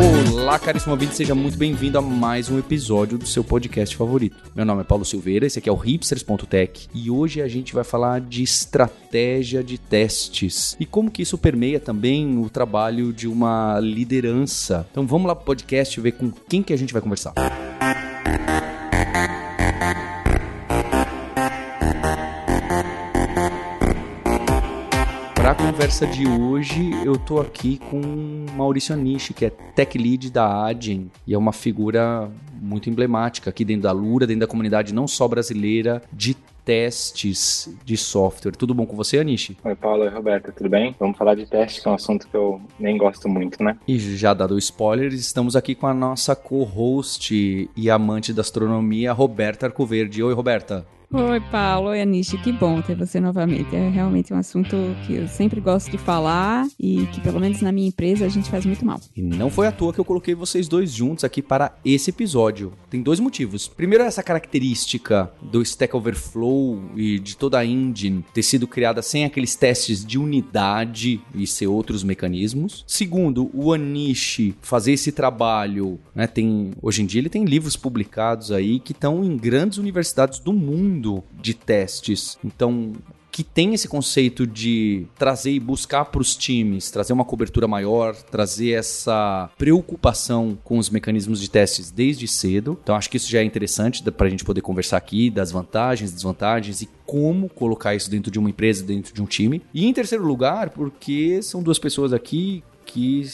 Olá, caríssimo ouvinte, seja muito bem-vindo a mais um episódio do seu podcast favorito. Meu nome é Paulo Silveira, esse aqui é o hipsters.tech e hoje a gente vai falar de estratégia de testes e como que isso permeia também o trabalho de uma liderança. Então vamos lá pro podcast ver com quem que a gente vai conversar. Para conversa de hoje, eu tô aqui com Maurício Anishi, que é tech lead da Adyen e é uma figura muito emblemática aqui dentro da Lura, dentro da comunidade não só brasileira de testes de software. Tudo bom com você, Anishi? Oi, Paulo e Roberta, tudo bem? Vamos falar de testes, que é um assunto que eu nem gosto muito, né? E já dado o spoiler, estamos aqui com a nossa co-host e amante da astronomia, Roberta Arcoverde. Oi, Roberta. Oi, Paulo. Oi, Anish. Que bom ter você novamente. É realmente um assunto que eu sempre gosto de falar e que, pelo menos na minha empresa, a gente faz muito mal. E não foi à toa que eu coloquei vocês dois juntos aqui para esse episódio. Tem dois motivos. Primeiro, essa característica do Stack Overflow e de toda a engine ter sido criada sem aqueles testes de unidade e ser outros mecanismos. Segundo, o Anish fazer esse trabalho, né? Tem, hoje em dia ele tem livros publicados aí que estão em grandes universidades do mundo de testes. Então, que tem esse conceito de trazer e buscar para os times, trazer uma cobertura maior, trazer essa preocupação com os mecanismos de testes desde cedo. Então, acho que isso já é interessante para a gente poder conversar aqui das vantagens, desvantagens e como colocar isso dentro de uma empresa, dentro de um time. E em terceiro lugar, porque são duas pessoas aqui que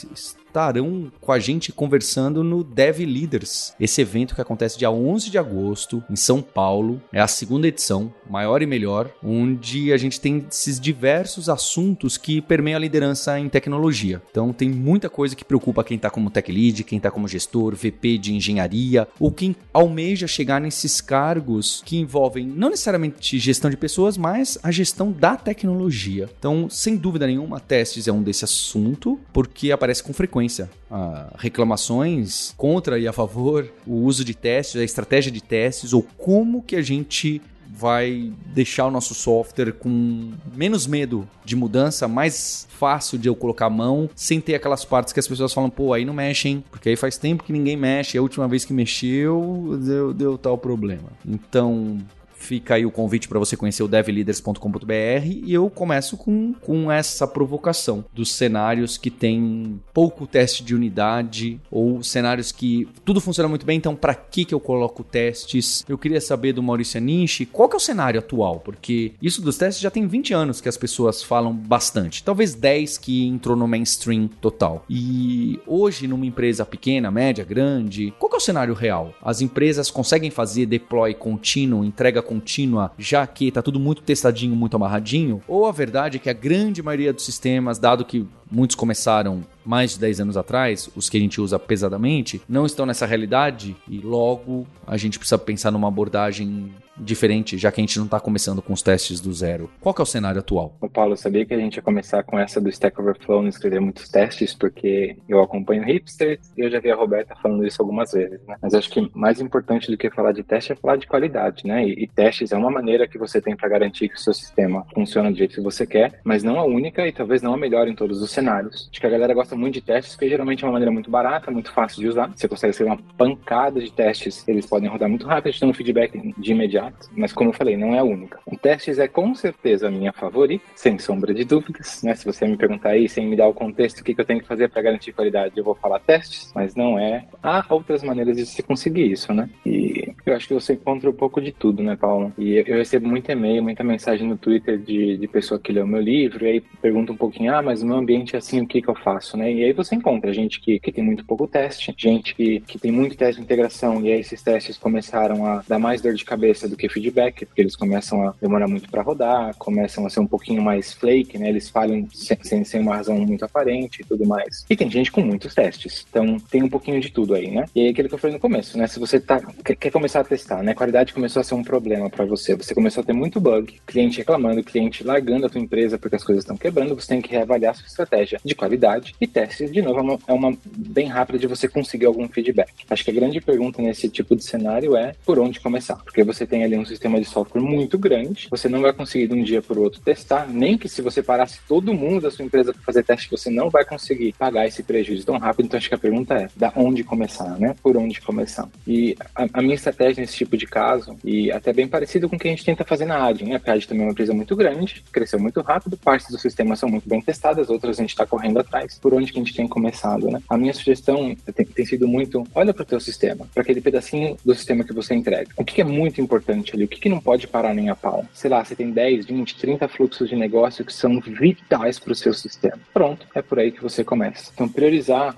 estarão com a gente conversando no Dev Leaders, esse evento que acontece dia 11 de agosto em São Paulo. É a segunda edição, maior e melhor, onde a gente tem esses diversos assuntos que permeiam a liderança em tecnologia. Então tem muita coisa que preocupa quem está como tech lead, quem está como gestor, VP de engenharia, ou quem almeja chegar nesses cargos que envolvem não necessariamente gestão de pessoas, mas a gestão da tecnologia. Então, sem dúvida nenhuma, testes é um desse assunto, porque aparece com frequência ah, reclamações contra e a favor o uso de testes, a estratégia de testes ou como que a gente vai deixar o nosso software com menos medo de mudança, mais fácil de eu colocar a mão, sem ter aquelas partes que as pessoas falam, pô, aí não mexem, porque aí faz tempo que ninguém mexe, a última vez que mexeu, deu, deu tal problema. Então, Fica aí o convite para você conhecer o devleaders.com.br e eu começo com, com essa provocação dos cenários que tem pouco teste de unidade ou cenários que tudo funciona muito bem, então para que que eu coloco testes? Eu queria saber do Maurício Nishi, qual que é o cenário atual? Porque isso dos testes já tem 20 anos que as pessoas falam bastante, talvez 10 que entrou no mainstream total. E hoje numa empresa pequena, média, grande, qual que é o cenário real? As empresas conseguem fazer deploy contínuo, entrega contínua, já que está tudo muito testadinho, muito amarradinho? Ou a verdade é que a grande maioria dos sistemas, dado que muitos começaram mais de 10 anos atrás, os que a gente usa pesadamente, não estão nessa realidade e logo a gente precisa pensar numa abordagem diferente, já que a gente não está começando com os testes do zero. Qual que é o cenário atual? O Paulo, sabia que a gente ia começar com essa do Stack Overflow, não escrever muitos testes, porque eu acompanho hipsters e eu já vi a Roberta falando isso algumas vezes, né? Mas acho que mais importante do que falar de teste é falar de qualidade, né? E, e testes é uma maneira que você tem para garantir que o seu sistema funciona do jeito que você quer, mas não a única e talvez não a melhor em todos os cenários. Acho que a galera gosta muito de testes, porque geralmente é uma maneira muito barata, muito fácil de usar. Você consegue escrever uma pancada de testes, eles podem rodar muito rápido, te dando feedback de imediato mas como eu falei, não é a única. O testes é com certeza a minha favorita, sem sombra de dúvidas, né? Se você me perguntar aí, sem me dar o contexto, o que, que eu tenho que fazer para garantir qualidade, eu vou falar testes, mas não é. Há outras maneiras de se conseguir isso, né? E eu acho que você encontra um pouco de tudo, né, Paulo? E eu recebo muito e-mail, muita mensagem no Twitter de, de pessoa que o meu livro, e aí pergunta um pouquinho, ah, mas o meu ambiente é assim, o que, que eu faço, né? E aí você encontra gente que, que tem muito pouco teste, gente que, que tem muito teste de integração, e aí esses testes começaram a dar mais dor de cabeça do que feedback porque eles começam a demorar muito para rodar, começam a ser um pouquinho mais flake, né? Eles falham sem, sem, sem, uma razão muito aparente e tudo mais. E tem gente com muitos testes, então tem um pouquinho de tudo aí, né? E aí aquilo que eu falei no começo, né? Se você tá, quer começar começou a testar, né? Qualidade começou a ser um problema para você. Você começou a ter muito bug, cliente reclamando, cliente largando a tua empresa porque as coisas estão quebrando, você tem que reavaliar a sua estratégia de qualidade e teste, de novo, é uma, é uma bem rápida de você conseguir algum feedback. Acho que a grande pergunta nesse tipo de cenário é por onde começar, porque você tem ali um sistema de software muito grande, você não vai conseguir de um dia para o outro testar, nem que se você parasse todo mundo da sua empresa para fazer teste, você não vai conseguir pagar esse prejuízo tão rápido. Então acho que a pergunta é, da onde começar, né? Por onde começar? E a, a minha estratégia nesse tipo de caso, e até bem parecido com o que a gente tenta fazer na AD, né? A AD também é uma empresa muito grande, cresceu muito rápido, partes do sistema são muito bem testadas, outras a gente está correndo atrás. Por onde que a gente tem começado, né? A minha sugestão tem, tem sido muito, olha para o teu sistema, para aquele pedacinho do sistema que você entrega. O que, é muito importante ali? O que, que não pode parar nem a pau? Sei lá, você tem 10, 20, 30 fluxos de negócio que são vitais para o seu sistema. Pronto, é por aí que você começa. Então, priorizar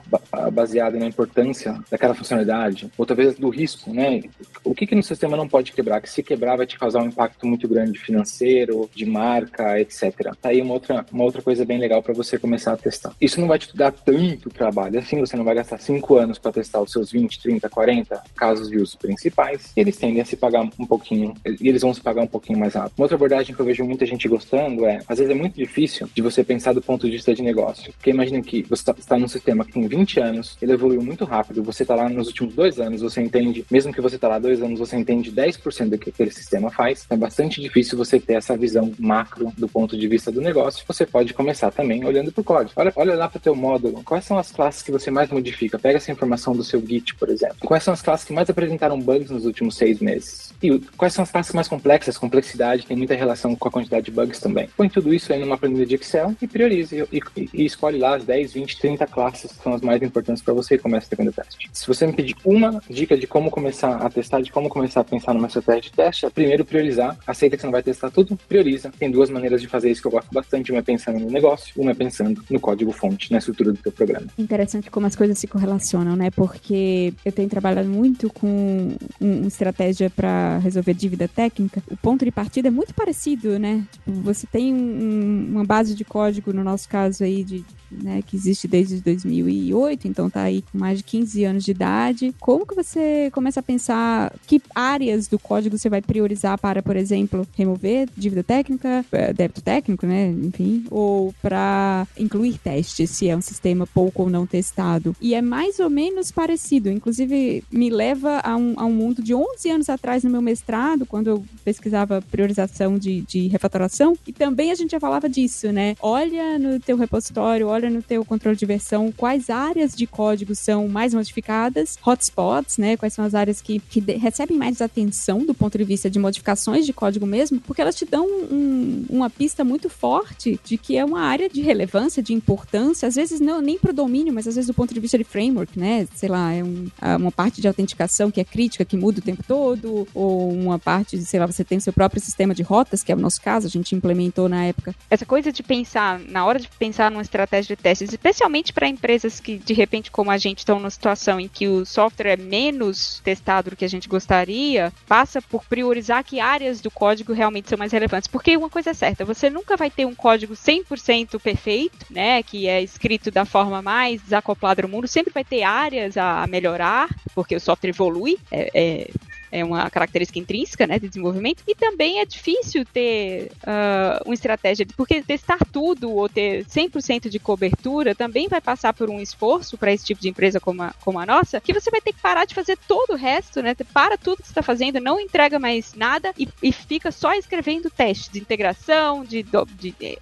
baseado na importância daquela funcionalidade, ou talvez do risco, né? O que, que no sistema não pode quebrar? Que se quebrar vai te causar um impacto muito grande financeiro, de marca, etc. Tá aí uma outra, uma outra coisa bem legal para você começar a testar. Isso não vai te dar tanto trabalho, assim você não vai gastar 5 anos para testar os seus 20, 30, 40 casos de uso principais, eles tendem a se pagar um pouquinho, e eles vão se pagar um pouquinho mais rápido. Uma outra abordagem que eu vejo muita gente gostando é, às vezes é muito difícil de você pensar do ponto de vista de negócio. Porque imagina que você está tá num sistema que tem 20 anos, ele evoluiu muito rápido, você está lá nos últimos dois anos, você entende, mesmo que você está lá dois anos, você entende 10% do que aquele sistema faz, é bastante difícil você ter essa visão macro do ponto de vista do negócio. Você pode começar também olhando para o código. Olha, olha lá para o teu módulo, quais são as classes que você mais modifica? Pega essa informação do seu Git, por exemplo. Quais são as classes que mais apresentaram bugs nos últimos seis meses? E quais são as classes mais complexas? Complexidade tem muita relação com a quantidade de bugs também. Põe tudo isso aí numa planilha de Excel e priorize e, e, e escolhe lá as 10, 20, 30 classes que são as mais importantes para você e começa o segundo teste. Se você me pedir uma dica de como começar a testar, de como começar a pensar numa estratégia de teste, é primeiro priorizar. Aceita que você não vai testar tudo, prioriza. Tem duas maneiras de fazer isso que eu gosto bastante. Uma é pensando no negócio, uma é pensando no código-fonte, na estrutura do teu programa. Interessante como as coisas se correlacionam, né? Porque eu tenho trabalhado muito com uma estratégia para resolver dívida técnica. O ponto de partida é muito parecido, né? Tipo, você tem um, uma base de código, no nosso caso aí, de né, que existe desde 2008, então tá aí com mais de 15 anos de idade. Como que você começa a pensar que áreas do código você vai priorizar para, por exemplo, remover dívida técnica, eh, débito técnico, né, enfim, ou para incluir testes, se é um sistema pouco ou não testado. E é mais ou menos parecido, inclusive me leva a um, a um mundo de 11 anos atrás no meu mestrado, quando eu pesquisava priorização de, de refatoração, e também a gente já falava disso, né? Olha no teu repositório, olha no teu controle de versão quais áreas de código são mais modificadas, hotspots, né? Quais são as áreas que, que recebem mais atenção do ponto de vista de modificações de código mesmo, porque elas te dão um, uma pista muito forte de que é uma área de relevância, de importância, às vezes não nem para o domínio, mas às vezes do ponto de vista de framework, né? Sei lá, é um, uma parte de autenticação que é crítica, que muda o tempo todo, ou uma parte, sei lá, você tem o seu próprio sistema de rotas, que é o nosso caso, a gente implementou na época. Essa coisa de pensar, na hora de pensar numa estratégia de testes, especialmente para empresas que, de repente, como a gente, estão numa situação em que o software é menos testado do que a gente gostaria, passa por priorizar que áreas do código realmente são mais relevantes. Porque uma coisa é certa, você nunca vai ter um código 100% perfeito, né, que é escrito da forma mais desacoplada do mundo, sempre vai ter áreas a melhorar, porque o software evolui, é, é é uma característica intrínseca né, de desenvolvimento, e também é difícil ter uh, uma estratégia, porque testar tudo ou ter 100% de cobertura também vai passar por um esforço para esse tipo de empresa como a, como a nossa, que você vai ter que parar de fazer todo o resto, né? Para tudo que você está fazendo, não entrega mais nada e, e, fica só escrevendo testes de integração, de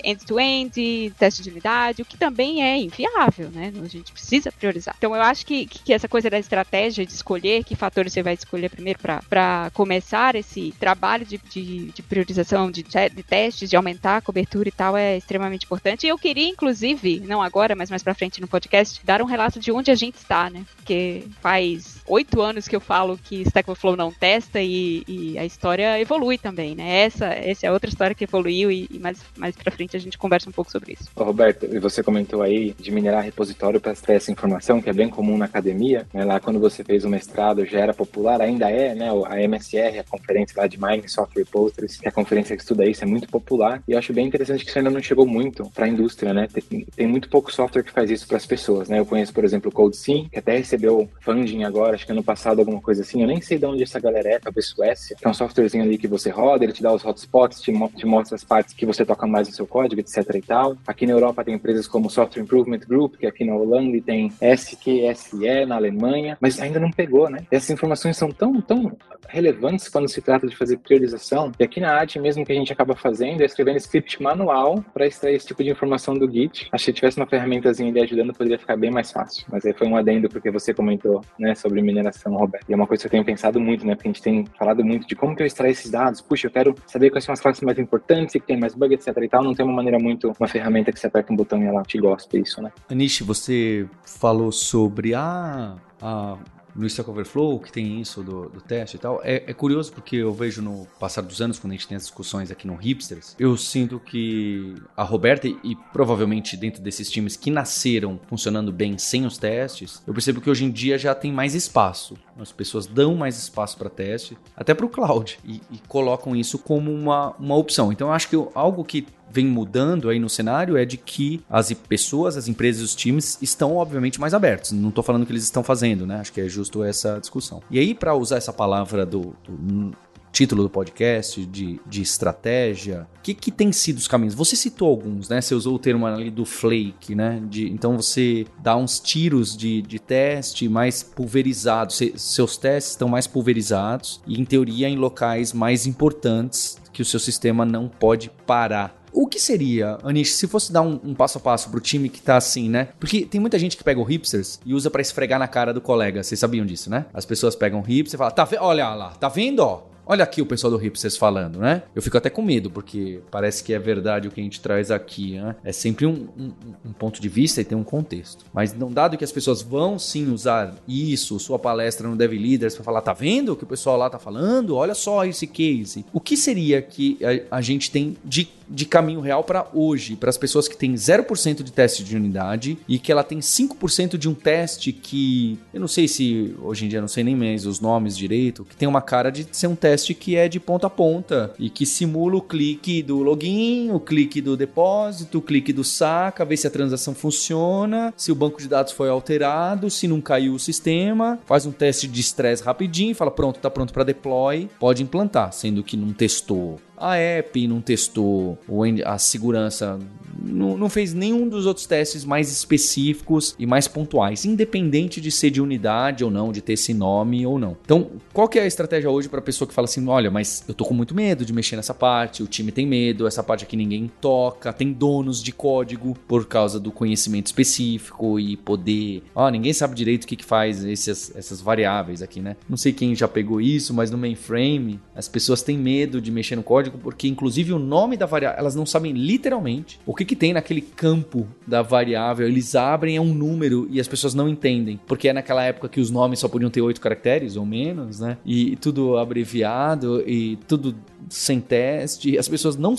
end-to-end, -end, teste de unidade, o que também é inviável, né? A gente precisa priorizar. Então eu acho que, que essa coisa da estratégia de escolher que fatores você vai escolher primeiro para para começar esse trabalho de, de, de priorização de, de, testes, de aumentar a cobertura e tal, é extremamente importante. E eu queria, inclusive, não agora, mas mais para frente no podcast, dar um relato de onde a gente está, né? Porque faz oito anos que eu falo que Stack Overflow não testa e, e, a história evolui também, né? Essa, essa é outra história que evoluiu e, e mais, mais para frente a gente conversa um pouco sobre isso. Ô, Roberto, você comentou aí de minerar repositório para extrair essa informação, que é bem comum na academia, né? Lá quando você fez o mestrado já era popular, ainda é, né? A MSR, a conferência lá de Mining Software Repositories, que é a conferência que estuda isso, é muito popular. E eu acho bem interessante que isso ainda não chegou muito para a indústria, né? Tem, tem, muito pouco software que faz isso para as pessoas, né? Eu conheço, por exemplo, o CodeSym, que até recebeu funding agora acho que ano passado, alguma coisa assim. Eu nem sei de onde essa galera é, talvez Suécia. É um softwarezinho ali que você roda, ele te dá os hotspots, te, mo te mostra as partes que você toca mais no seu código, etc e tal. Aqui na Europa tem empresas como Software Improvement Group, que aqui na Holanda, tem SQSE na Alemanha, mas ainda não pegou, né? Essas informações são tão, tão relevantes quando se trata de fazer priorização. E aqui na AD mesmo que a gente acaba fazendo é escrevendo script manual para extrair esse tipo de informação do Git. Acho que se tivesse uma ferramentazinha ali ajudando, poderia ficar bem mais fácil. Mas aí foi um adendo porque você comentou, né, sobre mineração, Roberto. E é uma coisa que eu tenho pensado muito, né, porque a gente tem falado muito de como que eu extraio esses dados. Puxa, eu quero saber quais são as classes mais importantes, que tem mais bug, etc e tal. Não tem uma maneira muito, uma ferramenta que você aperta um botão e ela te gosta isso, né? Anish, você falou sobre a, a no Stack Overflow, que tem isso do, do teste e tal. É, é, curioso porque eu vejo no passar dos anos, quando a gente tem as discussões aqui no Hipsters, eu sinto que a Roberta, e, provavelmente dentro desses times que nasceram funcionando bem sem os testes, eu percebo que hoje em dia já tem mais espaço. As pessoas dão mais espaço para teste, até para o cloud, e, e, colocam isso como uma, uma opção. Então eu acho que algo que vem mudando aí no cenário é de que as pessoas, as empresas, os times estão obviamente mais abertos. Não estou falando que eles estão fazendo, né? Acho que é justo essa discussão. E aí, para usar essa palavra do, do título do podcast, de, de estratégia. O que, que tem sido os caminhos? Você citou alguns, né? Você usou o termo ali do flake, né? De, então você dá uns tiros de, de teste mais pulverizados. seus testes estão mais pulverizados e, em teoria, em locais mais importantes que o seu sistema não pode parar. O que seria, Anish, se fosse dar um, um passo a passo pro time que tá assim, né? Porque tem muita gente que pega o hipsters e usa para esfregar na cara do colega. Vocês sabiam disso, né? As pessoas pegam hipster e falam, tá, olha lá, tá vendo, ó? Olha aqui o pessoal do Hipsters falando, né? Eu fico até com medo, porque parece que é verdade o que a gente traz aqui, né? É sempre um, um, um ponto de vista e tem um contexto. Mas não dado que as pessoas vão sim usar isso, sua palestra no Dev Leaders, para falar, tá vendo o que o pessoal lá tá falando? Olha só esse case. O que seria que a, a gente tem de de caminho real para hoje, para as pessoas que têm 0% de teste de unidade e que ela tem 5% de um teste que eu não sei se hoje em dia não sei nem mais os nomes direito, que tem uma cara de ser um teste que é de ponta a ponta e que simula o clique do login, o clique do depósito, o clique do saca, ver se a transação funciona, se o banco de dados foi alterado, se não caiu o sistema, faz um teste de estresse rapidinho, fala pronto, tá pronto para deploy, pode implantar, sendo que não testou a app não testou a segurança, não, não, fez nenhum dos outros testes mais específicos e mais pontuais, independente de ser de unidade ou não, de ter esse nome ou não. Então, qual que é a estratégia hoje para a pessoa que fala assim, olha, mas eu tô com muito medo de mexer nessa parte, o time tem medo, essa parte aqui ninguém toca, tem donos de código por causa do conhecimento específico e poder, ó, ninguém sabe direito o que, que faz esses, essas variáveis aqui, né? Não sei quem já pegou isso, mas no mainframe as pessoas têm medo de mexer no código código, porque inclusive o nome da variável, elas não sabem literalmente o que, que tem naquele campo da variável. Eles abrem é um número e as pessoas não entendem, porque é naquela época que os nomes só podiam ter oito caracteres ou menos, né? E tudo abreviado e tudo sem teste. As pessoas não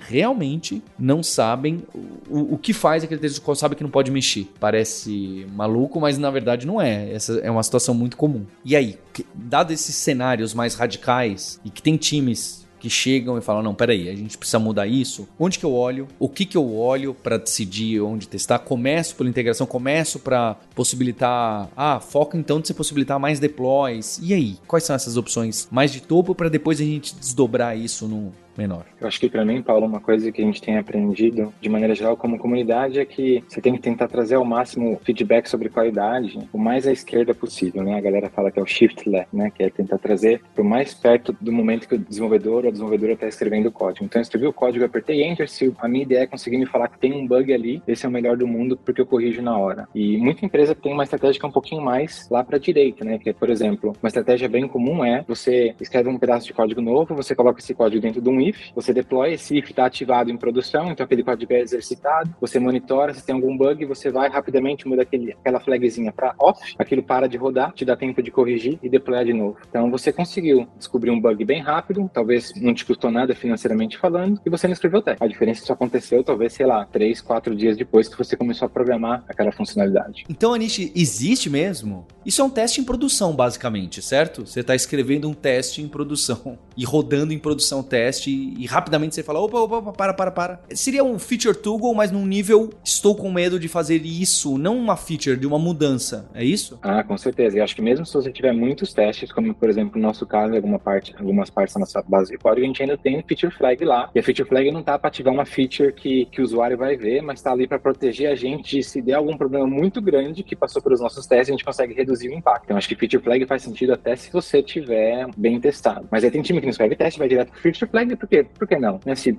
realmente não sabem o, o que faz aquele texto sabe que não pode mexer. Parece maluco, mas na verdade não é. Essa é uma situação muito comum. E aí, dado esses cenários mais radicais e que tem times que chegam e falam: não, peraí, a gente precisa mudar isso. Onde que eu olho? O que que eu olho para decidir onde testar? Começo pela integração, começo para possibilitar. Ah, foca então de você possibilitar mais deploys. E aí, quais são essas opções mais de topo para depois a gente desdobrar isso no, menor. Eu acho que para mim, Paulo, uma coisa que a gente tem aprendido de maneira geral como comunidade é que você tem que tentar trazer ao máximo feedback sobre qualidade o mais à esquerda possível, né? A galera fala que é o shift left, né? Que é tentar trazer para o mais perto do momento que o desenvolvedor ou a desenvolvedora está escrevendo o código. Então, eu escrevi o código, apertei enter, se a minha ideia é conseguir me falar que tem um bug ali, esse é o melhor do mundo porque eu corrijo na hora. E muita empresa tem uma estratégia que é um pouquinho mais lá para a direita, né? Que é, por exemplo, uma estratégia bem comum é você escreve um pedaço de código novo, você coloca esse código dentro de um if, você deploy, esse if está ativado em produção, então aquele código é exercitado, você monitora, se tem algum bug, você vai rapidamente, muda aquele, aquela flagzinha para off, aquilo para de rodar, te dá tempo de corrigir e deployar de novo. Então você conseguiu descobrir um bug bem rápido, talvez não te custou nada financeiramente falando, e você não escreveu teste. A diferença isso aconteceu, talvez, sei lá, três, quatro dias depois que você começou a programar aquela funcionalidade. Então, Anish, existe mesmo Isso é um teste em produção, basicamente, certo? Você está escrevendo um teste em produção e rodando em produção teste e, rapidamente você fala, opa, opa, opa, para, para, para. Seria um feature toggle, mas num nível estou com medo de fazer isso, não uma feature, de uma mudança, é isso? Ah, com certeza. E acho que mesmo se você tiver muitos testes, como por exemplo no nosso caso, alguma parte, algumas partes da nossa base de código, a gente ainda tem feature flag lá. E a feature flag não tá para ativar uma feature que, que o usuário vai ver, mas está ali para proteger a gente de se der algum problema muito grande que passou pelos nossos testes, a gente consegue reduzir o impacto. Então acho que feature flag faz sentido até se você tiver bem testado. Mas aí tem time que não escreve teste, vai direto pro feature flag, por quê? Por que não? Né? Se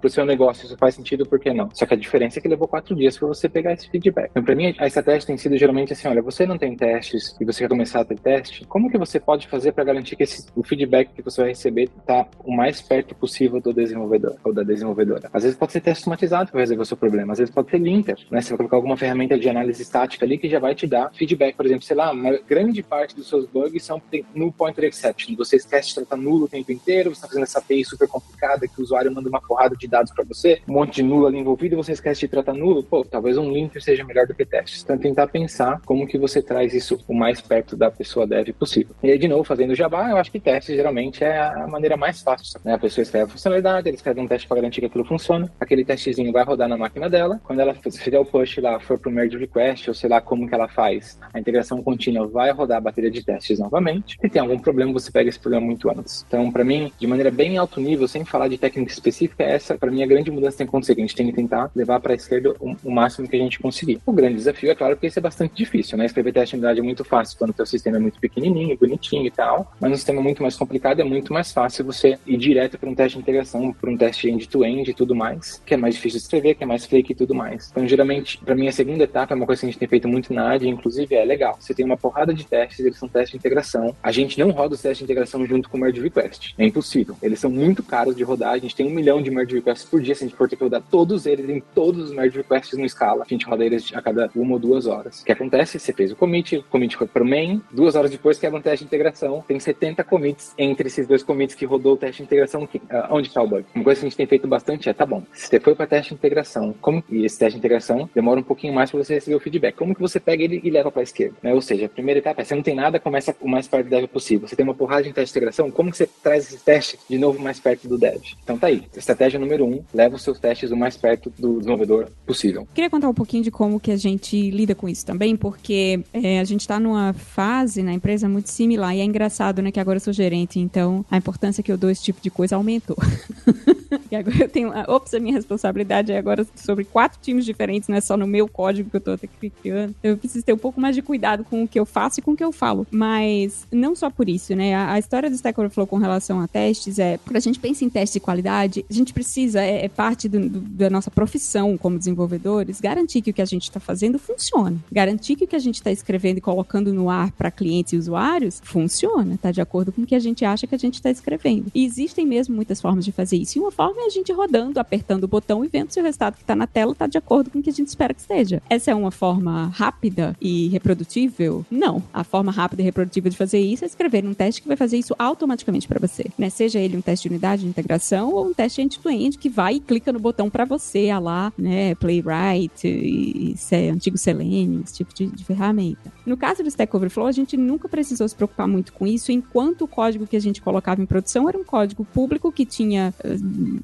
pro seu negócio isso faz sentido, por que não? Só que a diferença é que levou quatro dias para você pegar esse feedback. Então, para mim, a estratégia tem sido geralmente assim: olha, você não tem testes e você quer começar a ter teste, como que você pode fazer para garantir que esse, o feedback que você vai receber está o mais perto possível do desenvolvedor ou da desenvolvedora? Às vezes pode ser teste automatizado que vai resolver o seu problema, às vezes pode ser linter, né? Você vai colocar alguma ferramenta de análise estática ali que já vai te dar feedback, por exemplo, sei lá, uma grande parte dos seus bugs são null pointer exception. Você esquece de tratar nulo o tempo inteiro, você está fazendo essa API super complicada que o usuário manda uma porrada de dados para você, um monte de nulo ali envolvido e você esquece de tratar nulo. Pô, talvez um linter seja melhor do que testes. Então, tentar pensar como que você traz isso o mais perto da pessoa dev possível. E aí, de novo, fazendo Java, eu acho que testes geralmente é a maneira mais fácil. Né? A pessoa escreve a funcionalidade, ele escreve um teste para garantir que aquilo funciona, aquele testezinho vai rodar na máquina dela, quando ela fizer o push lá, for pro merge request, ou sei lá como que ela faz, a integração contínua vai rodar a bateria de testes novamente. Se tem algum problema, você pega esse problema muito antes. Então, para mim, de maneira bem alto nível, sem falar de técnica específica, essa, para mim, a grande mudança tem que acontecer, que a gente tem que tentar levar para a esquerda o, o, máximo que a gente conseguir. O grande desafio, é claro, porque isso é bastante difícil, né? Escrever teste de unidade é muito fácil quando o teu sistema é muito pequenininho, bonitinho e tal, mas um sistema muito mais complicado é muito mais fácil você ir direto para um teste de integração, para um teste end-to-end -end e tudo mais, que é mais difícil de escrever, que é mais fake e tudo mais. Então, geralmente, para mim, a segunda etapa é uma coisa que a gente tem feito muito na área, inclusive é legal. Você tem uma porrada de testes, eles são testes de integração. A gente não roda os testes de integração junto com o merge request. É impossível. Eles são muito caros de rodar. A gente tem um milhão de merge requests por dia. Se a gente for ter que rodar todos eles em todos os merge requests no escala, a gente roda eles a cada uma ou duas horas. O que acontece? Você fez o commit, o commit foi pro main, duas horas depois quebra um teste de integração. Tem 70 commits entre esses dois commits que rodou o teste de integração. Uh, onde está o bug? Uma coisa que a gente tem feito bastante é, tá bom, você foi para teste de integração, como e esse teste de integração demora um pouquinho mais para você receber o feedback. Como que você pega ele e leva para a esquerda? Né? Ou seja, a primeira etapa é você não tem nada, começa o mais perto do dev possível. Você tem uma porrada de teste de integração, como que você traz esse teste de novo mais perto do dev? Então tá aí. Estratégia número um, leva os seus testes o mais perto do desenvolvedor possível. Queria contar um pouquinho de como que a gente lida com isso também, porque é, a gente está numa fase na empresa muito similar e é engraçado, né, que agora eu sou gerente, então a importância que eu dou esse tipo de coisa aumentou. e agora eu tenho, ops, a minha responsabilidade é agora sobre quatro times diferentes, não é só no meu código que eu tô até criando. Eu preciso ter um pouco mais de cuidado com o que eu faço e com o que eu falo. Mas não só por isso, né? A, a história do Stack Overflow com relação a testes é, quando a gente pensa em testes de qualidade, a gente precisa, é, é parte do, do, da nossa profissão como desenvolvedores, garantir que o que a gente está fazendo funciona. Garantir que o que a gente está escrevendo e colocando no ar para clientes e usuários funciona, tá de acordo com o que a gente acha que a gente está escrevendo. E existem mesmo muitas formas de fazer isso. E uma forma é a gente rodando, apertando o botão e vendo se o resultado que está na tela está de acordo com o que a gente espera que esteja. Essa é uma forma rápida e reprodutível? Não. A forma rápida e reprodutível de fazer isso é escrever um teste que vai fazer isso automaticamente para você. Né? Seja ele um teste de unidade de integração ou um teste end-to-end -end que vai e clica no botão para você, a lá, né, Playwright e, e antigo Selenium, esse tipo de, de ferramenta. No caso do Stack Overflow, a gente nunca precisou se preocupar muito com isso, enquanto o código que a gente colocava em produção era um código público que tinha uh,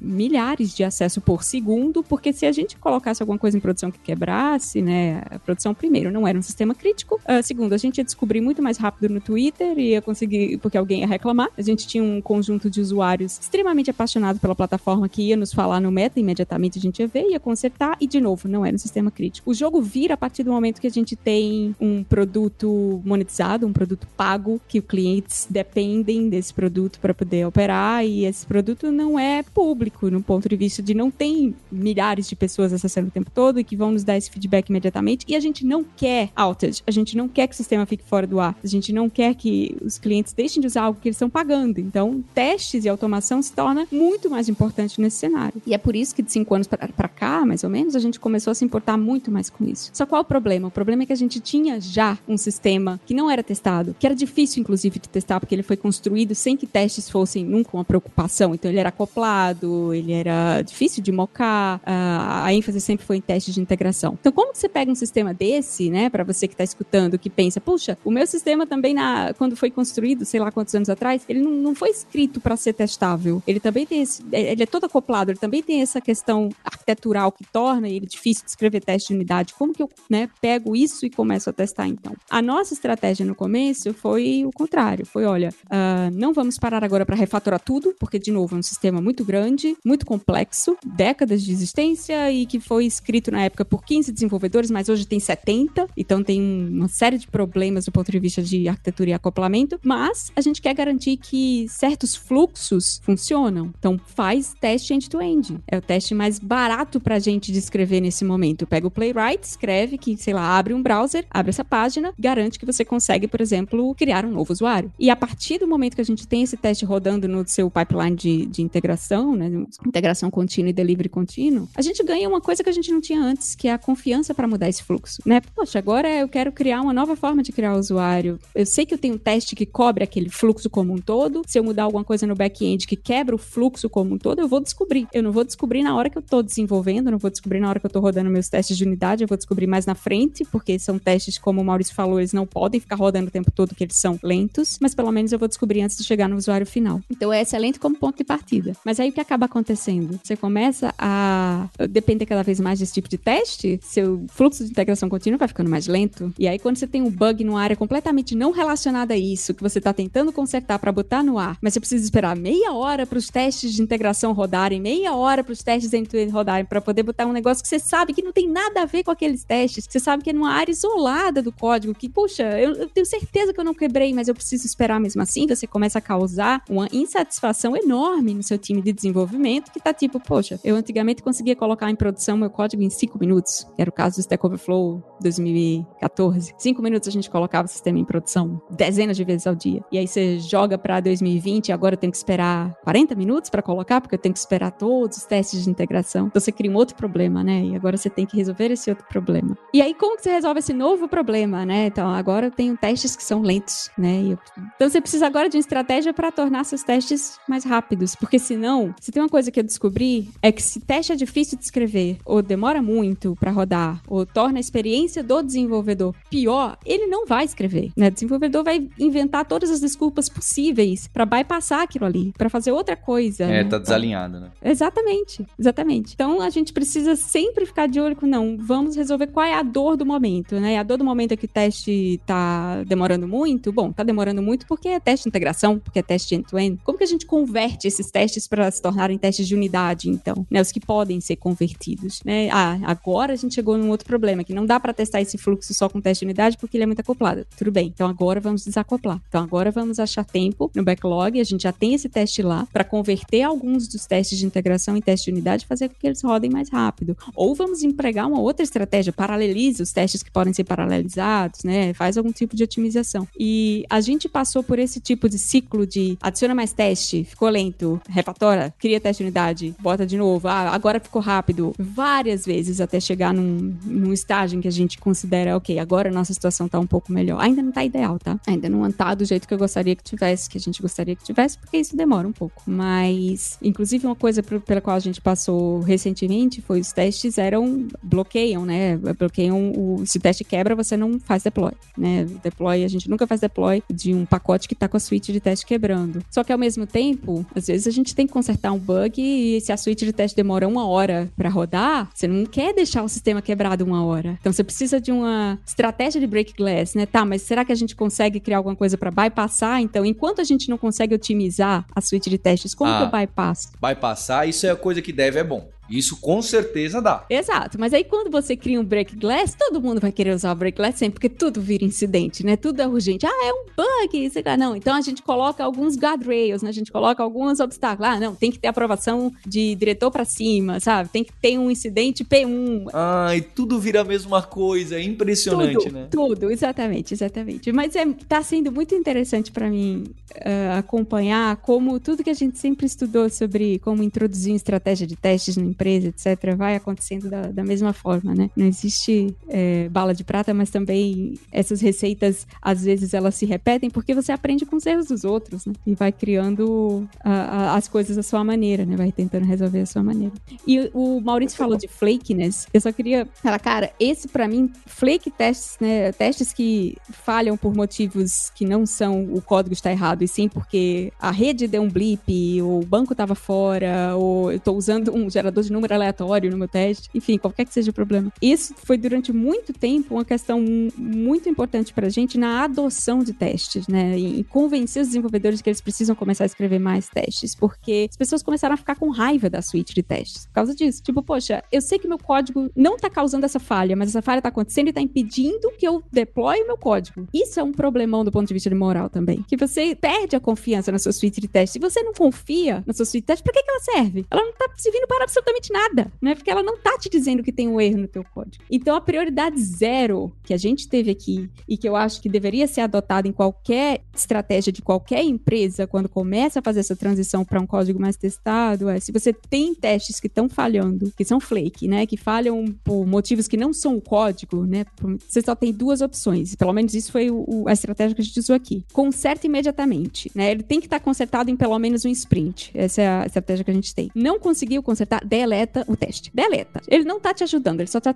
milhares de acesso por segundo, porque se a gente colocasse alguma coisa em produção que quebrasse, né, a produção primeiro não era um sistema crítico, uh, segundo, a gente ia descobrir muito mais rápido no Twitter e ia conseguir, porque alguém ia reclamar. A gente tinha um conjunto de usuários extremamente apaixonados pela plataforma que ia nos falar no meta, imediatamente a gente ia ver, ia consertar e de novo, não era um sistema crítico. O jogo vira a partir do momento que a gente tem um produto monetizado, um produto pago, que os clientes dependem desse produto para poder operar e esse produto não é público no ponto de vista de não tem milhares de pessoas acessando o tempo todo e que vão nos dar esse feedback imediatamente e a gente não quer outage, a gente não quer que o sistema fique fora do ar, a gente não quer que os clientes deixem de usar algo que eles estão pagando. Então, testes e automação se torna muito mais importante nesse cenário. E é por isso que de cinco anos para cá, mais ou menos, a gente começou a se importar muito mais com isso. Só qual o problema? O problema é que a gente tinha já um sistema que não era testado, que era difícil, inclusive, de testar, porque ele foi construído sem que testes fossem nunca uma preocupação. Então, ele era acoplado, ele era difícil de mocar, a ênfase sempre foi em testes de integração. Então, como que você pega um sistema desse, né, para você que está escutando, que pensa, puxa, o meu sistema também, na, quando foi construído, sei lá quantos anos atrás, ele não, não foi escrito para ser testável. Ele também tem esse, é, ele é todo acoplado, ele também tem essa questão arquitetural que torna ele difícil de escrever teste de unidade. Como que eu né, pego isso e começo a testar então? A nossa estratégia no começo foi o contrário, foi, olha, uh, não vamos parar agora para refatorar tudo, porque, de novo, é um sistema muito grande, muito complexo, décadas de existência e que foi escrito na época por 15 desenvolvedores, mas hoje tem 70, então tem uma série de problemas do ponto de vista de arquitetura e acoplamento, mas a gente quer garantir que certos fluxos funcionam. Então faz teste end-to-end. É o teste mais barato para a gente descrever nesse momento. Pega o Playwright, escreve que, sei lá, abre um browser, abre essa página, garante que você consegue, por exemplo, criar um novo usuário. E a partir do momento que a gente tem esse teste rodando no seu pipeline de, de integração, né, integração contínua e delivery contínuo, a gente ganha uma coisa que a gente não tinha antes, que é a confiança para mudar esse fluxo, né? Poxa, agora eu quero criar uma nova forma de criar o usuário. Eu sei que eu tenho um teste que cobre aquele fluxo como um todo. Se eu mudar alguma coisa no back-end que quebra o fluxo como um todo, eu vou descobrir. Eu não vou descobrir na hora que eu estou desenvolvendo, não vou descobrir na hora que eu estou rodando meus testes de unidade, eu vou descobrir mais na frente, porque são testes, como o Maurício falou, eles não podem ficar rodando o tempo todo, que eles são lentos, mas pelo menos eu vou descobrir antes de chegar no usuário final. Então é excelente como ponto de partida. Mas aí o que acaba acontecendo? Você começa a depender cada vez mais desse tipo de teste, seu fluxo de integração contínua vai ficando mais lento. E aí quando você tem um bug numa área completamente não relacionada a isso, que você está tentando consertar para botar no ar, mas você precisa esperar meia hora para os testes de integração rodarem, meia hora para os testes end-to-end rodarem, para poder botar um negócio que você sabe que não tem nada a ver com aqueles testes, você sabe que é numa área isolada do código, que, puxa, eu, eu tenho certeza que eu não quebrei, mas eu preciso esperar mesmo assim, você começa a causar uma insatisfação enorme no seu time de desenvolvimento, que tá tipo, poxa, eu antigamente conseguia colocar em produção meu código em cinco minutos, era o caso do Stack Overflow 2014. Cinco minutos a gente colocava o sistema em produção dezenas de vezes ao dia. E aí você joga para 2020, agora eu tenho que esperar 40 minutos para colocar, porque eu tenho que esperar todos os testes de integração. Então você cria um outro problema, né? E agora você tem que resolver esse outro problema. E aí como que você resolve esse novo problema, né? Então agora eu tenho testes que são lentos, né? Eu... Então você precisa agora de uma estratégia para tornar seus testes mais rápidos, porque senão, se tem uma coisa que eu descobri é que se teste é difícil de escrever ou demora muito para rodar ou torna a experiência do desenvolvedor pior, ele não vai escrever, né? O desenvolvedor vai inventar todas as desculpas possíveis para bypassar aquilo ali, para fazer outra coisa. É, né? tá desalinhado, né? Exatamente, exatamente. Então a gente precisa sempre ficar de olho com não, vamos resolver qual é a dor do momento, né? A dor do momento é que o teste tá demorando muito. Bom, tá demorando muito porque é teste de integração, porque é teste end-to-end. Como que a gente converte esses testes para se tornarem testes de unidade, então? Né? Os que podem ser convertidos, né? Ah, agora a gente chegou num outro problema, que não dá para testar esse fluxo só com teste de unidade porque ele é muito acoplado. Tudo bem, então agora vamos desacoplar. Então agora vamos achar tempo no backlog, a gente já tem esse teste lá para converter alguns dos testes de integração em teste de unidade e fazer com que eles rodem mais rápido. Ou vamos empregar uma outra estratégia, paraleliza os testes que podem ser paralelizados, né? Faz algum tipo de otimização. E a gente passou por esse tipo de ciclo de adiciona mais teste, ficou lento, refatora, cria teste de unidade, bota de novo, ah, agora ficou rápido, várias vezes até chegar num, num estágio em que a gente considera, ok, agora a nossa situação tá um pouco melhor. Ainda não tá ideal, tá? Ainda não tá do jeito que eu gostaria que tivesse, que a gente gostaria que tivesse, porque isso demora um pouco. Mas, inclusive, uma coisa pela qual a gente passou recentemente foi os testes eram bloqueiam, né? Bloqueiam o se o teste quebra, você não faz deploy, né? Deploy, a gente nunca faz deploy de um pacote que tá com a suíte de teste quebrando. Só que ao mesmo tempo, às vezes a gente tem que consertar um bug e se a suíte de teste demora uma hora para rodar, você não quer deixar o sistema quebrado uma hora. Então você precisa de uma estratégia de break glass, né? Tá, mas será que a gente consegue criar alguma coisa para bypassar? Então, enquanto a gente não consegue otimizar a suíte de testes, como ah, que eu bypasso? Bypassar, isso é a coisa que deve é bom. Isso com certeza dá. Exato, mas aí quando você cria um break glass, todo mundo vai querer usar o break glass sempre, porque tudo vira incidente, né? Tudo é urgente. Ah, é um bug, sei lá. Não, então a gente coloca alguns guardrails, né? A gente coloca alguns obstáculos. Ah, não, tem que ter aprovação de diretor para cima, sabe? Tem que ter um incidente P1. Ah, e tudo vira a mesma coisa, é impressionante, tudo, né? Tudo, exatamente, exatamente. Mas é, tá sendo muito interessante para mim uh, acompanhar como tudo que a gente sempre estudou sobre como introduzir uma estratégia de testes no empresa, etc., vai acontecendo da, da mesma forma, né? Não existe é, bala de prata, mas também essas receitas, às vezes, elas se repetem porque você aprende com os erros dos outros, né? E vai criando a, a, as coisas à sua maneira, né? Vai tentando resolver à sua maneira. E o Maurício falou de flakiness. Eu só queria falar, cara, esse para mim, flake tests, né? Testes que falham por motivos que não são o código está errado, e sim porque a rede deu um blip, ou o banco estava fora, ou eu estou usando um gerador de número aleatório no meu teste, enfim, qualquer que seja o problema. Isso foi durante muito tempo uma questão muito importante para a gente na adoção de testes, né? E convencer os desenvolvedores que eles precisam começar a escrever mais testes, porque as pessoas começaram a ficar com raiva da suíte de testes por causa disso. Tipo, poxa, eu sei que meu código não está causando essa falha, mas essa falha está acontecendo e está impedindo que eu deploye o meu código. Isso é um problemão do ponto de vista de moral também. Que você perde a confiança na sua suíte de testes. Se você não confia na sua suíte de testes, pra que, que ela serve? Ela não tá servindo para absolutamente nada, né? Porque ela não tá te dizendo que tem um erro no teu código. Então, a prioridade zero que a gente teve aqui e que eu acho que deveria ser adotada em qualquer estratégia de qualquer empresa quando começa a fazer essa transição para um código mais testado é se você tem testes que estão falhando, que são flake, né? Que falham por motivos que não são o código, né? Você só tem duas opções. Pelo menos isso foi o, a estratégia que a gente usou aqui. Conserta imediatamente, né? Ele tem que estar consertado em pelo menos um sprint. Essa é a estratégia que a gente tem. Não conseguiu consertar, deleta o teste. Deleta. Ele não tá te ajudando, ele só tá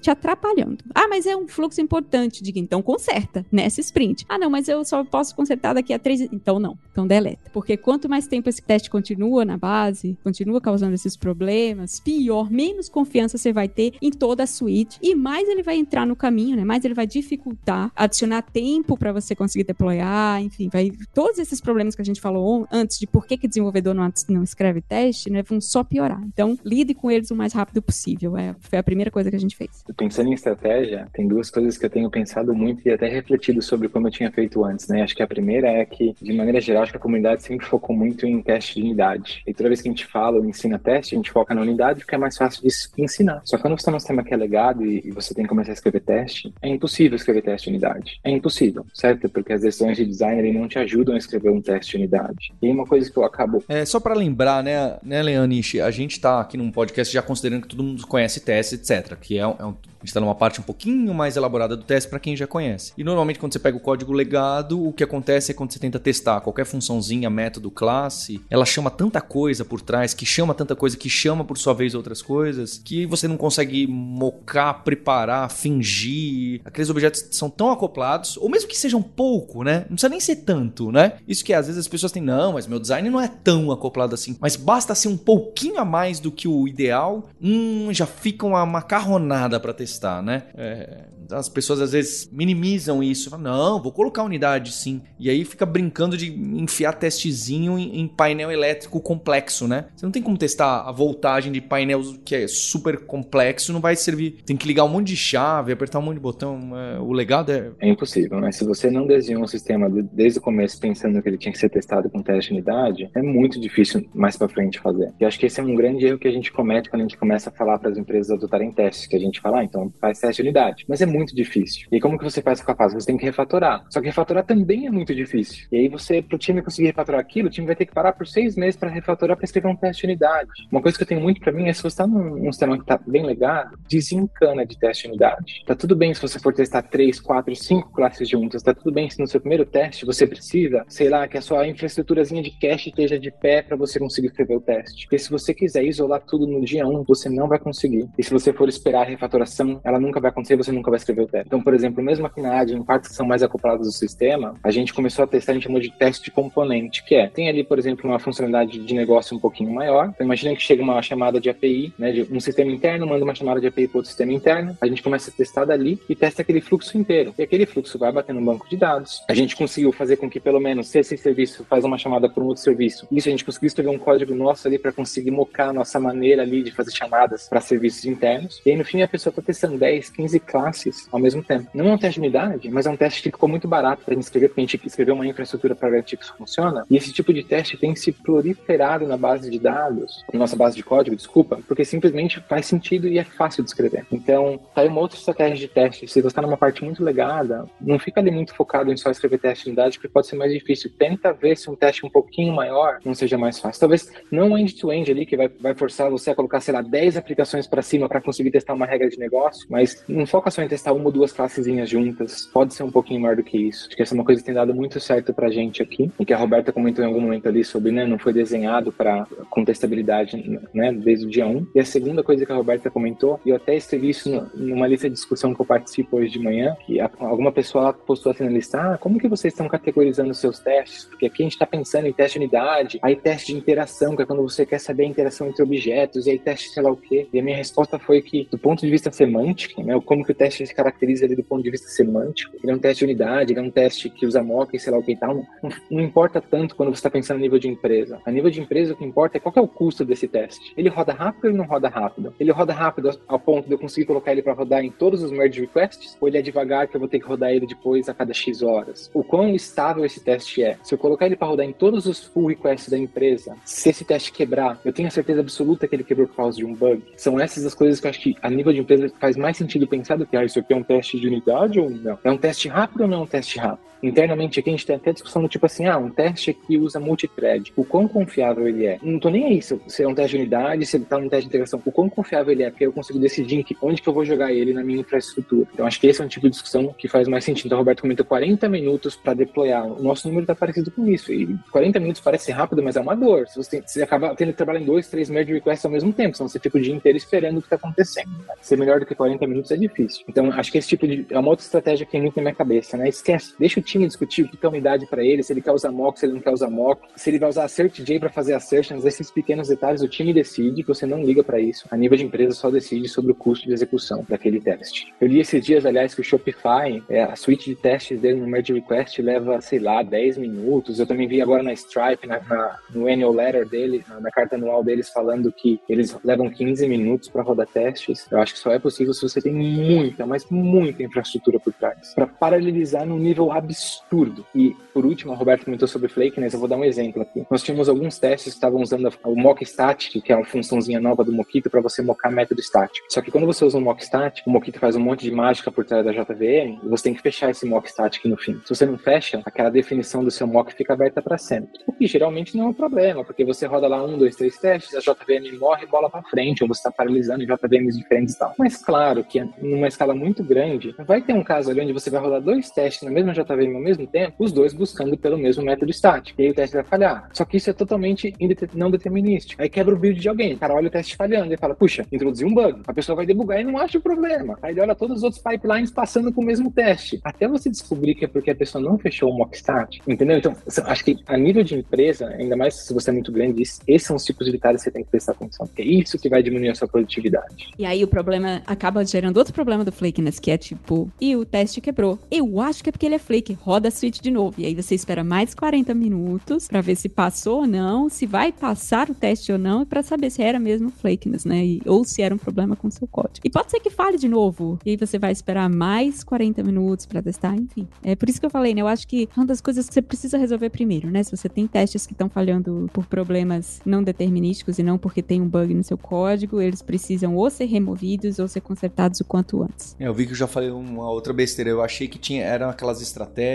te atrapalhando. Ah, mas é um fluxo importante. Diga, então conserta nessa sprint. Ah, não, mas eu só posso consertar daqui a três. Então não. Então deleta. Porque quanto mais tempo esse teste continua na base, continua causando esses problemas, pior, menos confiança você vai ter em toda a suíte e mais ele vai entrar no caminho, né? Mais ele vai dificultar, adicionar tempo para você conseguir deployar, enfim, vai todos esses problemas que a gente falou antes de por que que desenvolvedor não, não escreve teste, né, vão só piorar. Então, lide com eles o mais rápido possível. É, foi a primeira coisa que a gente fez. Pensando em estratégia, tem duas coisas que eu tenho pensado muito e até refletido sobre como eu tinha feito antes, né? Acho que a primeira é que, de maneira geral, acho que a comunidade sempre focou muito em teste de unidade. E toda vez que a gente fala ou ensina teste, a gente foca na unidade porque é mais fácil de ensinar. Só que quando você está num sistema que é legado e você tem que começar a escrever teste, é impossível escrever teste de unidade. É impossível, certo? Porque as decisões de designer não te ajudam a escrever um teste de unidade. E uma coisa que eu acabo. É, só para lembrar, né, né, Leaniche, a gente tá aqui num podcast já considerando que todo mundo conhece teste, etc. Que é, é um, a gente está numa parte um pouquinho mais elaborada do teste para quem já conhece. E normalmente quando você pega o código legado, o que acontece é quando você tenta testar qualquer funçãozinha, método, classe, ela chama tanta coisa por trás, que chama tanta coisa, que chama por sua vez outras coisas, que você não consegue mocar, preparar, fingir. Aqueles objetos são tão acoplados, ou mesmo que sejam pouco, né? Não precisa nem ser tanto, né? Isso que às vezes as pessoas têm, não, mas meu design não é tão acoplado assim. Mas basta ser um pouquinho a mais do que o ideal, hum, já fica uma macarronada para testar né? É, as pessoas às vezes minimizam isso. Falam, não, vou colocar unidade sim. E aí fica brincando de enfiar testezinho em, em, painel elétrico complexo, né? Você não tem como testar a voltagem de painel que é super complexo, não vai servir. Tem que ligar um monte de chave, apertar um monte de botão. É, o legado é. É impossível, né? Se você não desenhou um sistema desde o começo pensando que ele tinha que ser testado com teste de unidade, é muito difícil mais para frente fazer. E acho que esse é um grande erro que a gente comete quando a gente começa a falar para as empresas adotarem testes, que a gente fala, ah, então faz teste de unidade. Mas é muito difícil. E como que você faz com a fase? Você tem que refatorar. Só que refatorar também é muito difícil. E aí você, pro time conseguir refatorar aquilo, o time vai ter que parar por seis meses para refatorar para escrever um teste de unidade. Uma coisa que eu tenho muito para mim é se você está num, num, sistema que tá bem legado, desencana de teste de unidade. Tá tudo bem se você for testar três, quatro, cinco classes juntas. Tá tudo bem se no seu primeiro teste você precisa, sei lá, que a sua infraestruturazinha de cache esteja de pé para você conseguir escrever o teste. Porque se você quiser isolar tudo no dia um, você não vai conseguir. E se você for esperar a refatoração, ela nunca vai acontecer, você nunca vai escrever o teste. Então, por exemplo, mesmo aqui na AD, em partes que são mais acopladas do sistema, a gente começou a testar, a gente chamou de teste de componente, que é, tem ali, por exemplo, uma funcionalidade de negócio um pouquinho maior. Então, imagina que chega uma chamada de API, né, de um sistema interno, manda uma chamada de API para outro sistema interno, a gente começa a testar dali e testa aquele fluxo inteiro. E aquele fluxo vai bater no banco de dados. A gente conseguiu fazer com que, pelo menos, se esse serviço faz uma chamada para um outro serviço, isso a gente conseguiu escrever um código nosso ali para conseguir mocar a nossa maneira ali de fazer chamadas para serviços internos. E aí, no fim, a pessoa está testando 10, 15 classes ao mesmo tempo. Não é um teste de unidade, mas é um teste que ficou muito barato para a gente escrever, porque a gente escreveu uma infraestrutura para garantir que isso funciona. E esse tipo de teste tem se proliferado na base de dados, na nossa base de código, desculpa, porque simplesmente faz sentido e é fácil de escrever. Então, tá aí uma outra estratégia de teste. Se você está numa parte muito legada, não fica ali muito focado em só escrever teste de unidade, porque pode ser mais difícil. Tenta ver se um teste um pouquinho maior não seja mais fácil. Talvez não end-to-end -end ali, que vai, vai forçar levar você a colocar, sei lá, 10 aplicações para cima para conseguir testar uma regra de negócio, mas não foca só em testar uma ou duas classezinhas juntas. Pode ser um pouquinho maior do que isso. Acho que essa é uma coisa que tem dado muito certo pra gente aqui, e que a Roberta comentou em algum momento ali sobre, né, não foi desenhado para contestabilidade, né, desde o dia 1. E a segunda coisa que a Roberta comentou, e eu até escrevi isso numa lista de discussão que eu participo hoje de manhã, que alguma pessoa postou assim na lista, ah, como que vocês estão categorizando os seus testes? Porque aqui a gente está pensando em teste de unidade, aí teste de interação, que é quando você quer saber a interação entre objetos, e aí teste sei lá o quê. E a minha resposta foi que, do ponto de vista semântico, né, como que o teste se caracteriza ali do ponto de vista semântico, ele é um teste de unidade, ele é um teste que usa mock, sei lá o que e tal, não, não, não importa tanto quando você está pensando a nível de empresa. A nível de empresa, o que importa é qual é o custo desse teste. Ele roda rápido ou ele não roda rápido? Ele roda rápido ao ponto de eu conseguir colocar ele para rodar em todos os merge requests? Ou ele é devagar que eu vou ter que rodar ele depois a cada X horas? O quão estável esse teste é? Se eu colocar ele para rodar em todos os pull requests da empresa, se esse teste quebrar, eu tenho a certeza absoluta que ele quebrou por causa de um bug. São essas as coisas que eu acho que a nível de empresa faz mais sentido pensar do que, ah, isso aqui é um teste de unidade ou não? É um teste rápido ou não é um teste rápido? Internamente aqui a gente tem até discussão do tipo assim, ah, um teste aqui usa multithread. O quão confiável ele é? Não tô nem aí se, se é um teste de unidade, se ele tá num teste de integração. O quão confiável ele é, porque eu consigo decidir que, onde que eu vou jogar ele na minha infraestrutura. Então acho que esse é um tipo de discussão que faz mais sentido. Então o Roberto comentou 40 minutos para deployar. O nosso número tá parecido com isso. E 40 minutos parece rápido, mas é uma dor. Se você, você acaba tendo que trabalhar em dois, três merge requests ao mesmo tempo, senão você fica o dia inteiro esperando o que tá acontecendo. Ser melhor do que 40 minutos é difícil. Então acho que esse tipo de. É uma outra estratégia que tem muito na minha cabeça, né? Esquece, deixa o time discutir o que é unidade para ele, se ele quer usar mock, se ele não quer usar mock, se ele vai usar AssertJ para fazer assertions, esses pequenos detalhes o time decide, você não liga para isso. A nível de empresa só decide sobre o custo de execução daquele teste. Eu li esses dias, aliás, que o Shopify, é, a suite de testes dele no merge request leva, sei lá, 10 minutos. Eu também vi agora na Stripe, na, na, no annual letter dele, na, na, carta anual deles, falando que eles levam 15 minutos para rodar testes. Eu acho que só é possível se você tem muita, mas muita infraestrutura por trás, para paralelizar num nível absurdo. E, por último, a Roberto comentou sobre flakiness, eu vou dar um exemplo aqui. Nós tínhamos alguns testes que estavam usando o mock static, que é uma funçãozinha nova do Mockito, para você mocar método estático. Só que quando você usa um mock static, o Mockito faz um monte de mágica por trás da JVM, e você tem que fechar esse mock static no fim. Se você não fecha, aquela definição do seu mock fica aberta para sempre. O que geralmente não é um problema, porque você roda lá um, dois, três testes, a JVM morre e bola para frente, ou você está paralisando em JVMs diferentes e tal. Mas claro que numa escala muito grande, vai ter um caso ali onde você vai rodar dois testes na mesma JVM ao mesmo tempo, os dois buscando pelo mesmo método estático. E aí o teste vai falhar. Só que isso é totalmente não determinístico. Aí quebra o build de alguém. O cara olha o teste falhando e fala, puxa, introduzi um bug. A pessoa vai debugar e não acha o problema. Aí ele olha todos os outros pipelines passando com o mesmo teste. Até você descobrir que é porque a pessoa não fechou o mock start. Entendeu? Então, acho que a nível de empresa, ainda mais se você é muito grande, esses são os tipos de que você tem que prestar atenção. Porque é isso que vai diminuir a sua produtividade. E aí o problema acaba gerando outro problema do flakiness, que é tipo, e o teste quebrou. Eu acho que é porque ele é flake. Roda a switch de novo. E aí você espera mais 40 minutos para ver se passou ou não, se vai passar o teste ou não, para saber se era mesmo flakiness, né? E, ou se era um problema com o seu código. E pode ser que fale de novo. E aí você vai esperar mais 40 minutos para testar, enfim. É por isso que eu falei, né? Eu acho que uma das coisas que você precisa resolver primeiro, né? Se você tem testes que estão falhando por problemas não determinísticos e não porque tem um bug no seu código, eles precisam ou ser removidos ou ser consertados o quanto antes. É, eu vi que eu já falei uma outra besteira. Eu achei que tinha eram aquelas estratégias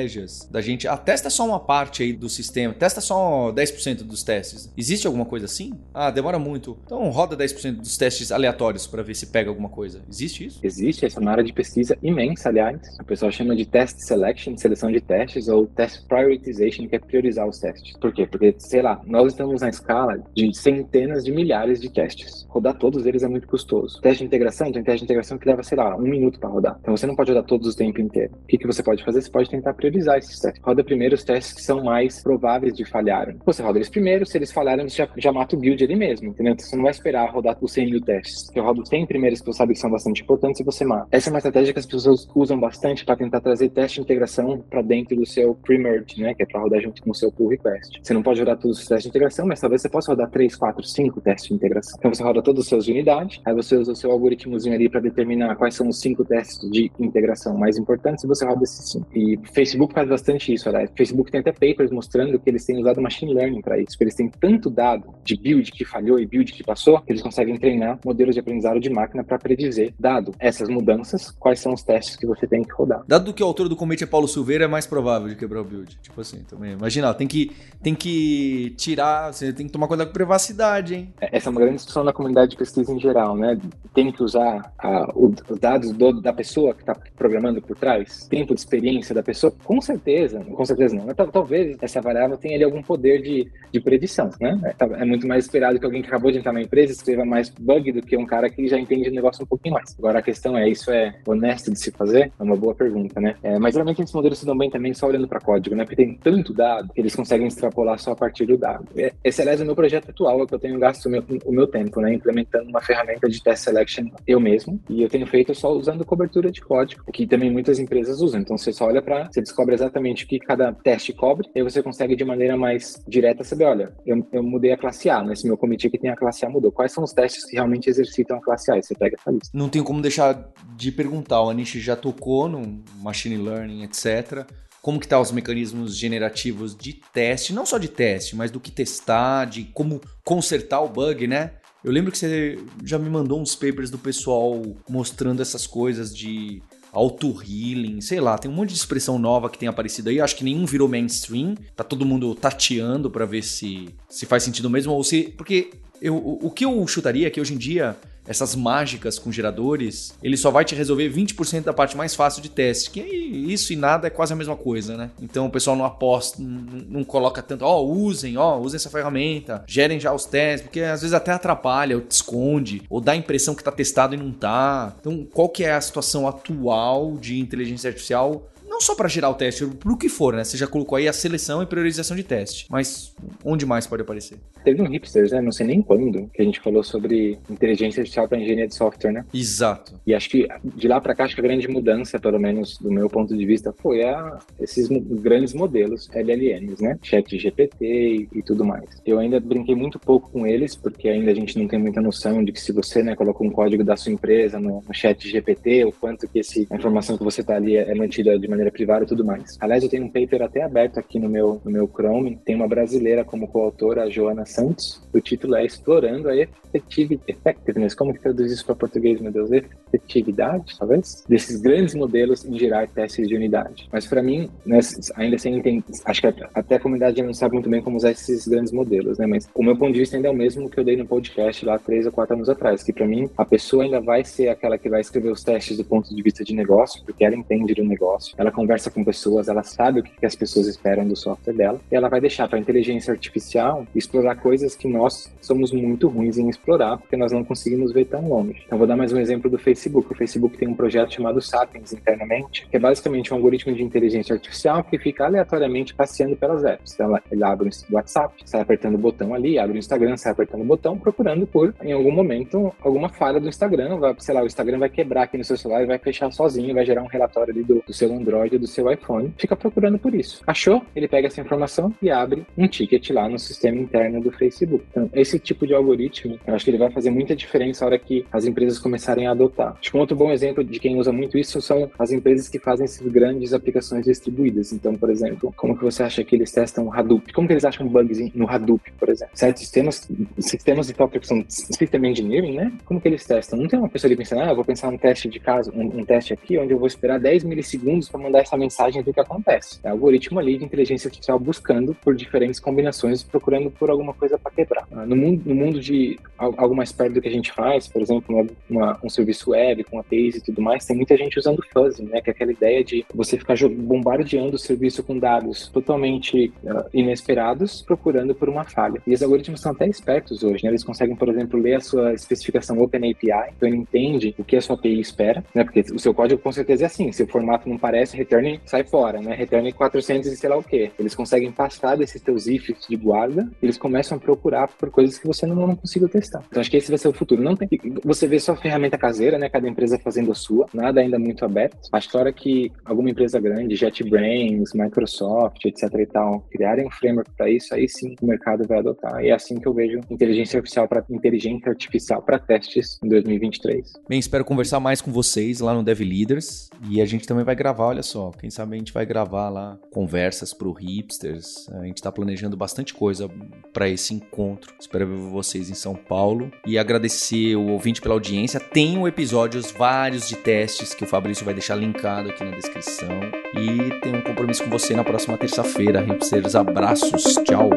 da gente. Ah, testa só uma parte aí do sistema, testa só 10% dos testes. Existe alguma coisa assim? Ah, demora muito. Então roda 10% dos testes aleatórios para ver se pega alguma coisa. Existe isso? Existe, essa é uma área de pesquisa imensa, aliás. O pessoal chama de test selection, seleção de testes, ou test prioritization, que é priorizar os testes. Por quê? Porque, sei lá, nós estamos na escala de centenas de milhares de testes. Rodar todos eles é muito custoso. Teste de integração, tem teste de integração que leva, sei lá, um minuto para rodar. Então você não pode rodar todos o tempo inteiro. O que, que você pode fazer? Você pode tentar priorizar esses testes. Roda primeiro os testes que são mais prováveis de falharem. Você roda eles primeiro, se eles falharem, você já, já mata o build ali mesmo, entendeu? Então, você não vai esperar rodar os 100 mil testes. Você roda os 100 primeiros que você sabe que são bastante importantes e você mata. Essa é uma estratégia que as pessoas usam bastante para tentar trazer teste de integração para dentro do seu pre-merge, né? Que é para rodar junto com o seu pull request. Você não pode rodar todos os testes de integração, mas talvez você possa rodar 3, 4, 5 testes de integração. Então você roda todos os seus de unidade, aí você usa o seu algoritmozinho ali para determinar quais são os cinco testes de integração mais importantes e você roda esses cinco. E Facebook faz bastante isso, aliás. Facebook tem até papers mostrando que eles têm usado machine learning para isso. Eles têm tanto dado de build que falhou e build que passou, que eles conseguem treinar modelos de aprendizado de máquina para predizer, dado essas mudanças, quais são os testes que você tem que rodar. Dado que o autor do commit é Paulo Silveira, é mais provável de quebrar o build. Tipo assim, também. Imagina, tem que, tem que tirar, você tem que tomar cuidado com privacidade, hein? É, essa é uma grande discussão na comunidade de pesquisa em geral, né? Tem que usar a, os dados do, da pessoa que está programando por trás, tempo de experiência da pessoa, com certeza, com certeza não. Talvez essa variável tenha ali algum poder de, de predição, né? É, é muito mais esperado que alguém que acabou de entrar na empresa escreva mais bug do que um cara que já entende o negócio um pouquinho mais. Agora a questão é, isso é honesto de se fazer? É uma boa pergunta, né? É, mas geralmente esses modelos se dão bem também só olhando para código, né? Porque tem tanto dado que eles conseguem extrapolar só a partir do dado. É, esse, aliás, é o meu projeto atual, é que eu tenho gasto o meu, o meu tempo, né? Implementando uma ferramenta de test selection eu mesmo. E eu tenho feito só usando cobertura de código, que também muitas empresas usam. Então você só olha para, descobre exatamente o que cada teste cobre, e você consegue de maneira mais direta saber, olha, eu, eu mudei a classe A, nesse meu comitê que tem a classe A mudou. Quais são os testes que realmente exercitam a classe A? E você pega essa lista. Não tenho como deixar de perguntar, o Anish já tocou no machine learning, etc como que tá os mecanismos generativos de teste, não só de teste, mas do que testar, de como consertar o bug, né? Eu lembro que você já me mandou uns papers do pessoal mostrando essas coisas de auto-healing, sei lá, tem um monte de expressão nova que tem aparecido aí, acho que nenhum virou mainstream, tá todo mundo tateando para ver se, se faz sentido mesmo, ou se... Porque eu, o, o que eu chutaria é que hoje em dia essas mágicas com geradores, ele só vai te resolver 20% da parte mais fácil de teste, que isso e nada é quase a mesma coisa, né? Então o pessoal não aposta, não, não coloca tanto, ó, oh, usem, ó, oh, usem essa ferramenta, gerem já os testes, porque às vezes até atrapalha, ou te esconde, ou dá a impressão que tá testado e não tá. Então, qual que é a situação atual de inteligência artificial não só para gerar o teste, pro que for, né? Você já colocou aí a seleção e priorização de teste, mas onde mais pode aparecer? Teve um hipsters, né? Não sei nem quando, que a gente falou sobre inteligência artificial para engenharia de software, né? Exato. E acho que de lá para cá, acho que a grande mudança, pelo menos do meu ponto de vista, foi a, esses grandes modelos LLMs, né? Chat GPT e, e, tudo mais. Eu ainda brinquei muito pouco com eles, porque ainda a gente não tem muita noção de que se você, né, coloca um código da sua empresa no, no chat GPT, o quanto que esse, a informação que você tá ali é, é mantida de maneira privada e tudo mais. Aliás, eu tenho um paper até aberto aqui no meu, no meu Chrome, tem uma brasileira como coautora, a Joana Santos. O título é Explorando a Effectiveness. Como que traduz isso para português, meu Deus? Efetividade, talvez? Desses grandes modelos em gerar testes de unidade. Mas para mim, né, ainda sem entender, acho que até a comunidade não sabe muito bem como usar esses grandes modelos, né? Mas o meu ponto de vista ainda é o mesmo que eu dei no podcast lá três ou quatro anos atrás, que para mim a pessoa ainda vai ser aquela que vai escrever os testes do ponto de vista de negócio, porque ela entende do negócio, ela conversa com pessoas, ela sabe o que as pessoas esperam do software dela, e ela vai deixar para a inteligência artificial explorar coisas que nós somos muito ruins em explorar, porque nós não conseguimos ver tão longe. Então, vou dar mais um exemplo do Facebook. O Facebook tem um projeto chamado Sapiens internamente, que é basicamente um algoritmo de inteligência artificial que fica aleatoriamente passeando pelas apps. Então, ele abre o WhatsApp, sai apertando o botão ali, abre o Instagram, sai apertando o botão, procurando por, em algum momento, alguma falha do Instagram. Vai, sei lá, o Instagram vai quebrar aqui no seu celular e vai fechar sozinho, vai gerar um relatório ali do, do seu Android, do seu iPhone. Fica procurando por isso. Achou? Ele pega essa informação e abre um ticket lá no sistema interno do Facebook. Então, esse tipo de algoritmo, eu acho que ele vai fazer muita diferença na hora que as empresas começarem a adotar. Acho que um outro bom exemplo de quem usa muito isso são as empresas que fazem essas grandes aplicações distribuídas. Então, por exemplo, como que você acha que eles testam o Hadoop? Como que eles acham bugs no Hadoop, por exemplo? Certos sistemas, sistemas de que são System Engineering, né? Como que eles testam? Não tem uma pessoa ali pensando, ah, eu vou pensar um teste de caso, um, um teste aqui, onde eu vou esperar 10 milissegundos para mandar essa mensagem do que acontece. É algoritmo ali de inteligência artificial buscando por diferentes combinações, procurando por alguma coisa para quebrar. Ah, no mundo, no mundo de algo mais perto do que a gente faz, por exemplo, uma, um serviço web com APIs e tudo mais, tem muita gente usando fuzzing, né? Que é aquela ideia de você ficar bombardeando o serviço com dados totalmente uh, inesperados, procurando por uma falha. E os algoritmos são até espertos hoje, né? Eles conseguem, por exemplo, ler a sua especificação OpenAPI, então ele entende o que a sua API espera, né? Porque o seu código com certeza é assim, se o formato não parece, return sai fora, né? Return 400 e sei lá o quê. Eles conseguem passar desses teus ifs de guarda, eles começam a procurar por coisas que você não, não conseguiu testar. Então acho que esse vai ser o futuro. Não tem você vê só ferramenta caseira, né? Cada empresa fazendo a sua, nada ainda muito aberto. Acho que a hora que alguma empresa grande, JetBrains, Microsoft, etc e tal, criarem um framework para isso, aí sim o mercado vai adotar. E é assim que eu vejo inteligência artificial para inteligência artificial para testes em 2023. Bem, espero conversar mais com vocês lá no Dev Leaders e a gente também vai gravar, olha só. Quem sabe a gente vai gravar lá conversas pro hipsters. A gente tá planejando bastante coisa para esse encontro. Espero ver vocês em São Paulo e agradecer o ouvinte pela audiência. Tem episódios vários de testes que o Fabrício vai deixar linkado aqui na descrição e tem um compromisso com você na próxima terça-feira. Hipsters, abraços. Tchau.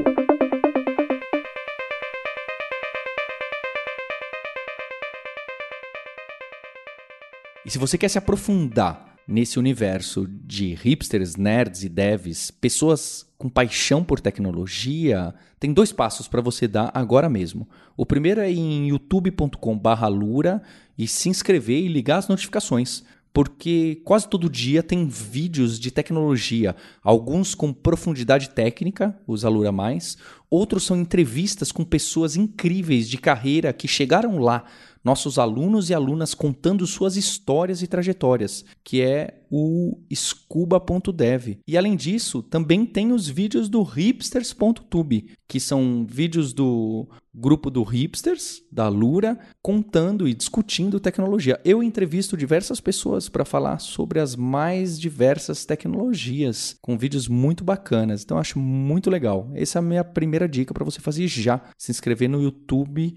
E se você quer se aprofundar nesse universo de hipsters, nerds e devs, pessoas com paixão por tecnologia, tem dois passos para você dar agora mesmo. O primeiro é em youtube.com/lura e se inscrever e ligar as notificações porque quase todo dia tem vídeos de tecnologia, alguns com profundidade técnica, os Alura Mais, outros são entrevistas com pessoas incríveis de carreira que chegaram lá nossos alunos e alunas contando suas histórias e trajetórias, que é o scuba.dev. E além disso, também tem os vídeos do hipsters.tube, que são vídeos do grupo do Hipsters, da Lura, contando e discutindo tecnologia. Eu entrevisto diversas pessoas para falar sobre as mais diversas tecnologias, com vídeos muito bacanas. Então acho muito legal. Essa é a minha primeira dica para você fazer já, se inscrever no YouTube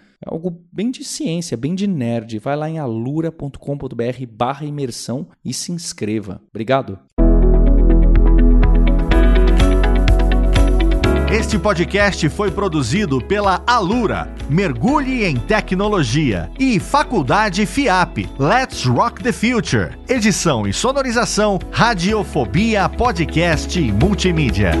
algo bem de ciência, bem de nerd. Vai lá em alura.com.br barra imersão e se inscreva. Obrigado. Este podcast foi produzido pela Alura, Mergulhe em Tecnologia, e Faculdade FIAP, Let's Rock the Future. Edição e sonorização, Radiofobia Podcast e Multimídia.